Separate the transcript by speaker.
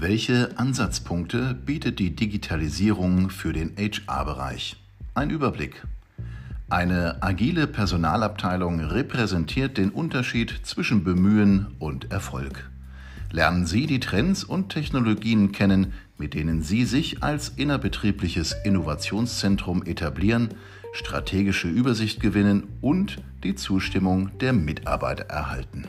Speaker 1: Welche Ansatzpunkte bietet die Digitalisierung für den HR-Bereich? Ein Überblick. Eine agile Personalabteilung repräsentiert den Unterschied zwischen Bemühen und Erfolg. Lernen Sie die Trends und Technologien kennen, mit denen Sie sich als innerbetriebliches Innovationszentrum etablieren, strategische Übersicht gewinnen und die Zustimmung der Mitarbeiter erhalten.